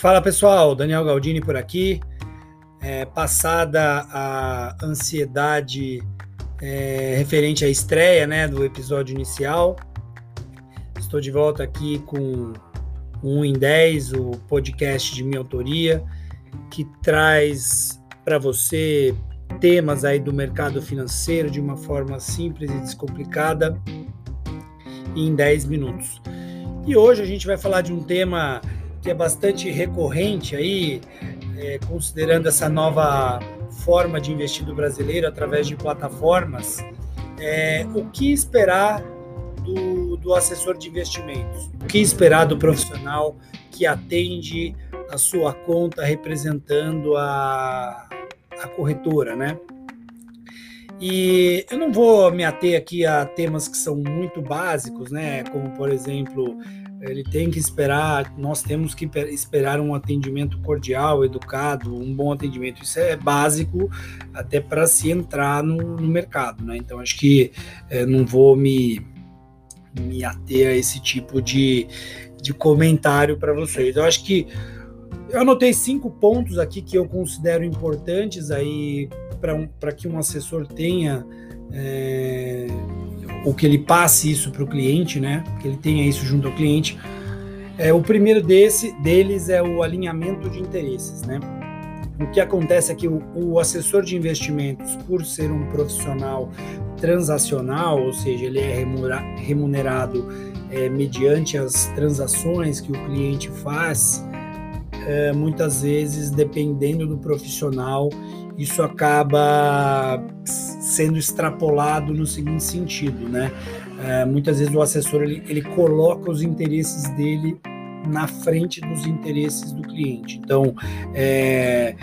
Fala pessoal, Daniel Galdini por aqui. É, passada a ansiedade é, referente à estreia né, do episódio inicial, estou de volta aqui com o 1 em 10, o podcast de minha autoria, que traz para você temas aí do mercado financeiro de uma forma simples e descomplicada em 10 minutos. E hoje a gente vai falar de um tema que é bastante recorrente aí, é, considerando essa nova forma de investir do brasileiro através de plataformas, é, o que esperar do, do assessor de investimentos? O que esperar do profissional que atende a sua conta representando a, a corretora, né? E eu não vou me ater aqui a temas que são muito básicos, né? Como, por exemplo, ele tem que esperar, nós temos que esperar um atendimento cordial, educado, um bom atendimento. Isso é básico até para se entrar no, no, mercado, né? Então acho que é, não vou me, me ater a esse tipo de, de comentário para vocês. Eu acho que eu anotei cinco pontos aqui que eu considero importantes aí para um, que um assessor tenha. É, ou que ele passe isso para o cliente, né? Que ele tenha isso junto ao cliente. É, o primeiro desse, deles é o alinhamento de interesses, né? O que acontece é que o, o assessor de investimentos, por ser um profissional transacional, ou seja, ele é remunerado é, mediante as transações que o cliente faz, é, muitas vezes, dependendo do profissional, isso acaba sendo extrapolado no seguinte sentido, né? É, muitas vezes o assessor ele, ele coloca os interesses dele na frente dos interesses do cliente. Então, é,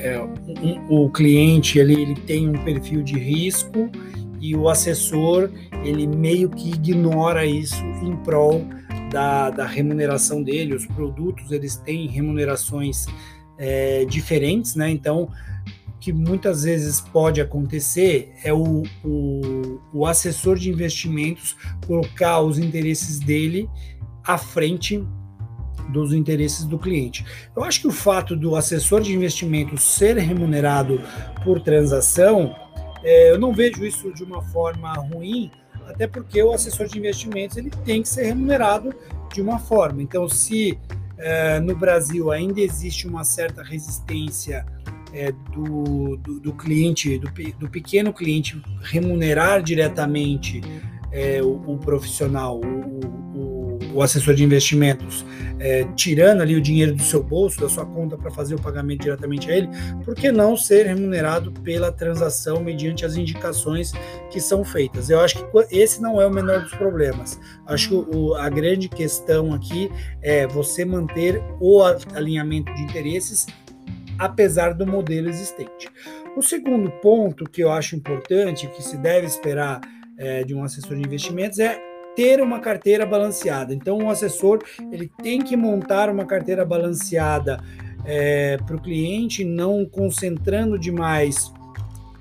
é, um, o cliente ele, ele tem um perfil de risco e o assessor ele meio que ignora isso em prol da, da remuneração dele. Os produtos eles têm remunerações é, diferentes, né? Então que muitas vezes pode acontecer é o, o, o assessor de investimentos colocar os interesses dele à frente dos interesses do cliente. Eu acho que o fato do assessor de investimentos ser remunerado por transação, é, eu não vejo isso de uma forma ruim, até porque o assessor de investimentos ele tem que ser remunerado de uma forma. Então, se é, no Brasil ainda existe uma certa resistência é, do, do, do, cliente, do, do, pequeno cliente, remunerar diretamente é, o, o, profissional, o, o, o, assessor de investimentos, é, tirando ali o dinheiro do seu bolso, da sua conta, para fazer o pagamento diretamente a ele, por que não ser remunerado pela transação mediante as indicações que são feitas? Eu acho que esse não é o menor dos problemas. Acho que a grande questão aqui é você manter o alinhamento de interesses apesar do modelo existente. O segundo ponto que eu acho importante, que se deve esperar é, de um assessor de investimentos, é ter uma carteira balanceada. Então, o assessor ele tem que montar uma carteira balanceada é, para o cliente, não concentrando demais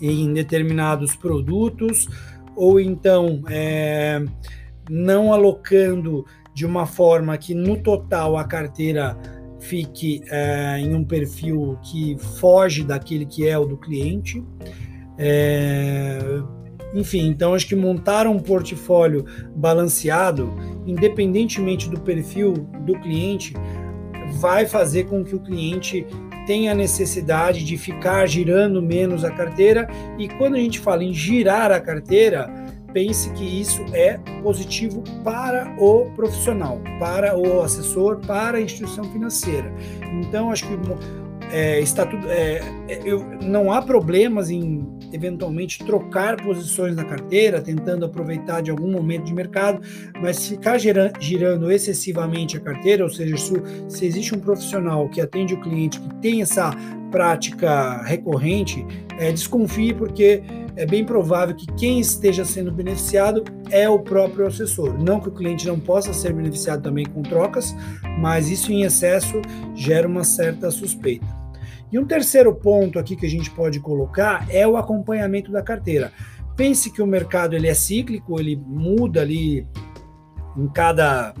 em determinados produtos, ou então é, não alocando de uma forma que no total a carteira fique é, em um perfil que foge daquele que é o do cliente. É, enfim, então acho que montar um portfólio balanceado, independentemente do perfil do cliente, vai fazer com que o cliente tenha necessidade de ficar girando menos a carteira. E quando a gente fala em girar a carteira, pense que isso é positivo para o profissional, para o assessor, para a instituição financeira. Então, acho que é, está tudo, é, é, eu, não há problemas em eventualmente trocar posições na carteira, tentando aproveitar de algum momento de mercado, mas ficar girando excessivamente a carteira, ou seja, se, se existe um profissional que atende o cliente que tem essa prática recorrente, é, desconfie porque é bem provável que quem esteja sendo beneficiado é o próprio assessor. Não que o cliente não possa ser beneficiado também com trocas, mas isso em excesso gera uma certa suspeita. E um terceiro ponto aqui que a gente pode colocar é o acompanhamento da carteira. Pense que o mercado ele é cíclico, ele muda ali em cada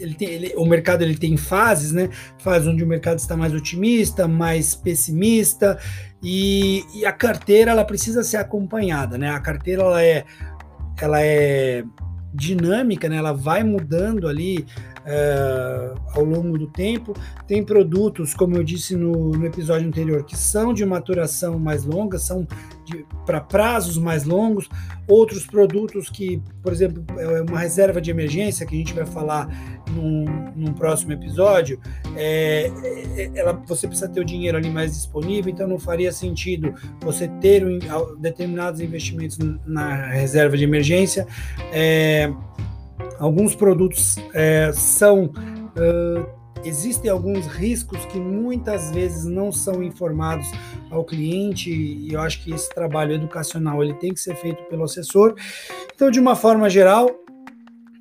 ele tem, ele, o mercado ele tem fases, né? Fases onde o mercado está mais otimista, mais pessimista, e, e a carteira ela precisa ser acompanhada, né? A carteira ela é, ela é dinâmica, né? Ela vai mudando ali é, ao longo do tempo. Tem produtos, como eu disse no, no episódio anterior, que são de maturação mais longa, são para prazos mais longos. Outros produtos que, por exemplo, é uma reserva de emergência, que a gente vai falar num, num próximo episódio, é, é, ela, você precisa ter o dinheiro ali mais disponível, então não faria sentido você ter um, determinados investimentos na reserva de emergência. É, Alguns produtos é, são. Uh, existem alguns riscos que muitas vezes não são informados ao cliente e eu acho que esse trabalho educacional ele tem que ser feito pelo assessor. Então, de uma forma geral,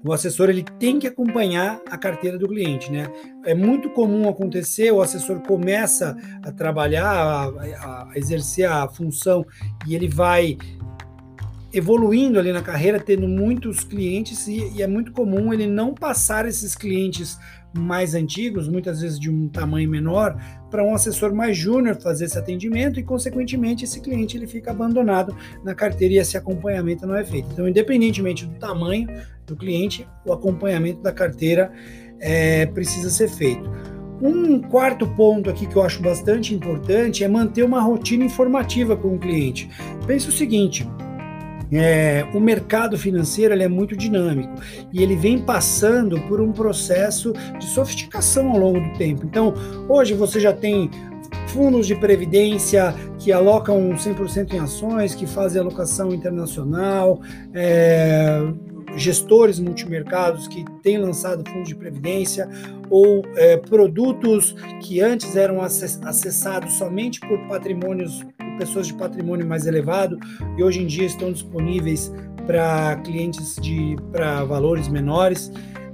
o assessor ele tem que acompanhar a carteira do cliente, né? É muito comum acontecer, o assessor começa a trabalhar, a, a exercer a função e ele vai evoluindo ali na carreira, tendo muitos clientes, e, e, é muito comum ele não passar esses clientes mais antigos, muitas vezes de um tamanho menor, para um assessor mais júnior fazer esse atendimento e, consequentemente, esse cliente ele fica abandonado na carteira e esse acompanhamento não é feito. Então, independentemente do tamanho do cliente, o acompanhamento da carteira é, precisa ser feito. Um quarto ponto aqui que eu acho bastante importante é manter uma rotina informativa com o cliente. Pense o seguinte: é, o mercado financeiro é muito dinâmico e ele vem passando por um processo de sofisticação ao longo do tempo. Então, hoje você já tem fundos de previdência que alocam 100% em ações, que fazem alocação internacional, é, gestores multimercados que têm lançado fundos de previdência ou é, produtos que antes eram acessados somente por patrimônios pessoas de patrimônio mais elevado e hoje em dia estão disponíveis para clientes de para valores menores.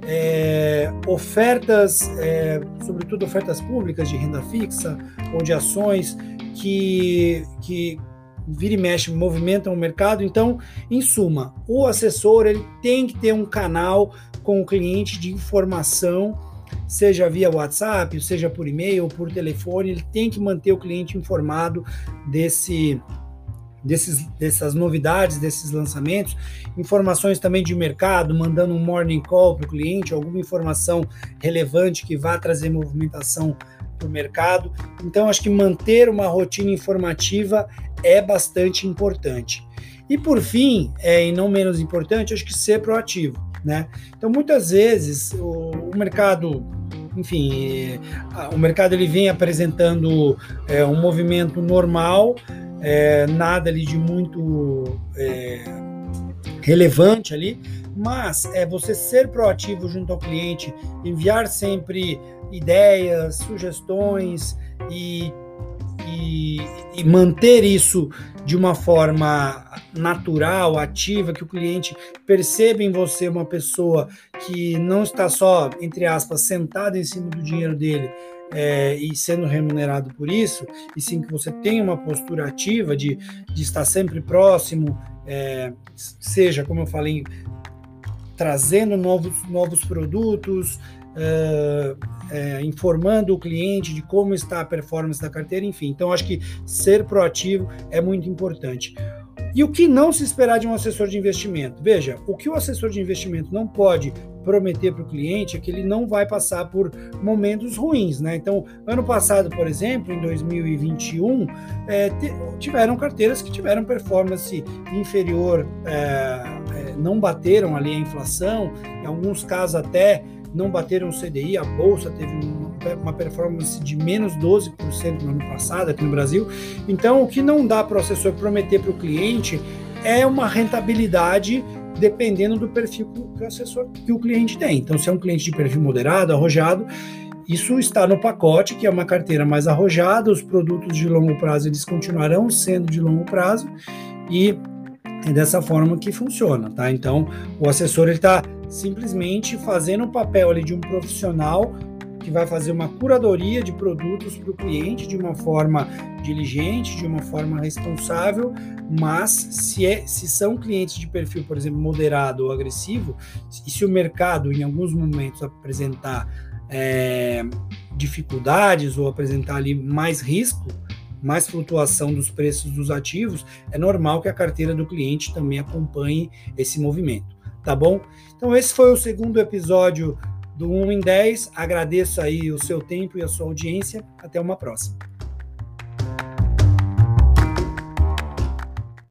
É, ofertas, é, sobretudo ofertas públicas de renda fixa ou de ações que, que vira e mexe, movimentam o mercado. Então, em suma, o assessor ele tem que ter um canal com o cliente de informação seja via WhatsApp, seja por e-mail ou por telefone, ele tem que manter o cliente informado desse, desses, dessas novidades, desses lançamentos, informações também de mercado, mandando um morning call para o cliente, alguma informação relevante que vá trazer movimentação para o mercado. Então, acho que manter uma rotina informativa é bastante importante. E por fim, é, e não menos importante, acho que ser proativo. Né? Então, muitas vezes, o, o mercado enfim, o mercado ele vem apresentando é, um movimento normal, é, nada ali de muito é, relevante ali, mas é você ser proativo junto ao cliente, enviar sempre ideias, sugestões e, e, e manter isso de uma forma natural, ativa, que o cliente perceba em você uma pessoa que não está só, entre aspas, sentada em cima do dinheiro dele, é, e sendo remunerado por isso, e sim que você tenha uma postura ativa de, de estar sempre próximo, é, seja, como eu falei, trazendo novos, novos produtos, é, informando o cliente de como está a performance da carteira, enfim. Então, acho que ser proativo é muito importante. E o que não se esperar de um assessor de investimento? Veja, o que o assessor de investimento não pode prometer para o cliente é que ele não vai passar por momentos ruins, né? Então, ano passado, por exemplo, em 2021, é, tiveram carteiras que tiveram performance inferior, é, é, não bateram ali a inflação, em alguns casos até não bateram o CDI, a bolsa teve uma performance de menos 12% no ano passado aqui no Brasil. Então, o que não dá para o assessor prometer para o cliente é uma rentabilidade dependendo do perfil que o assessor que o cliente tem. Então, se é um cliente de perfil moderado, arrojado, isso está no pacote, que é uma carteira mais arrojada, os produtos de longo prazo eles continuarão sendo de longo prazo e é dessa forma que funciona, tá? Então, o assessor está simplesmente fazendo o papel ali de um profissional que vai fazer uma curadoria de produtos para o cliente de uma forma diligente, de uma forma responsável, mas se, é, se são clientes de perfil, por exemplo, moderado ou agressivo, e se o mercado em alguns momentos apresentar é, dificuldades ou apresentar ali mais risco, mais flutuação dos preços dos ativos, é normal que a carteira do cliente também acompanhe esse movimento, tá bom? Então esse foi o segundo episódio do 1 em 10. Agradeço aí o seu tempo e a sua audiência. Até uma próxima.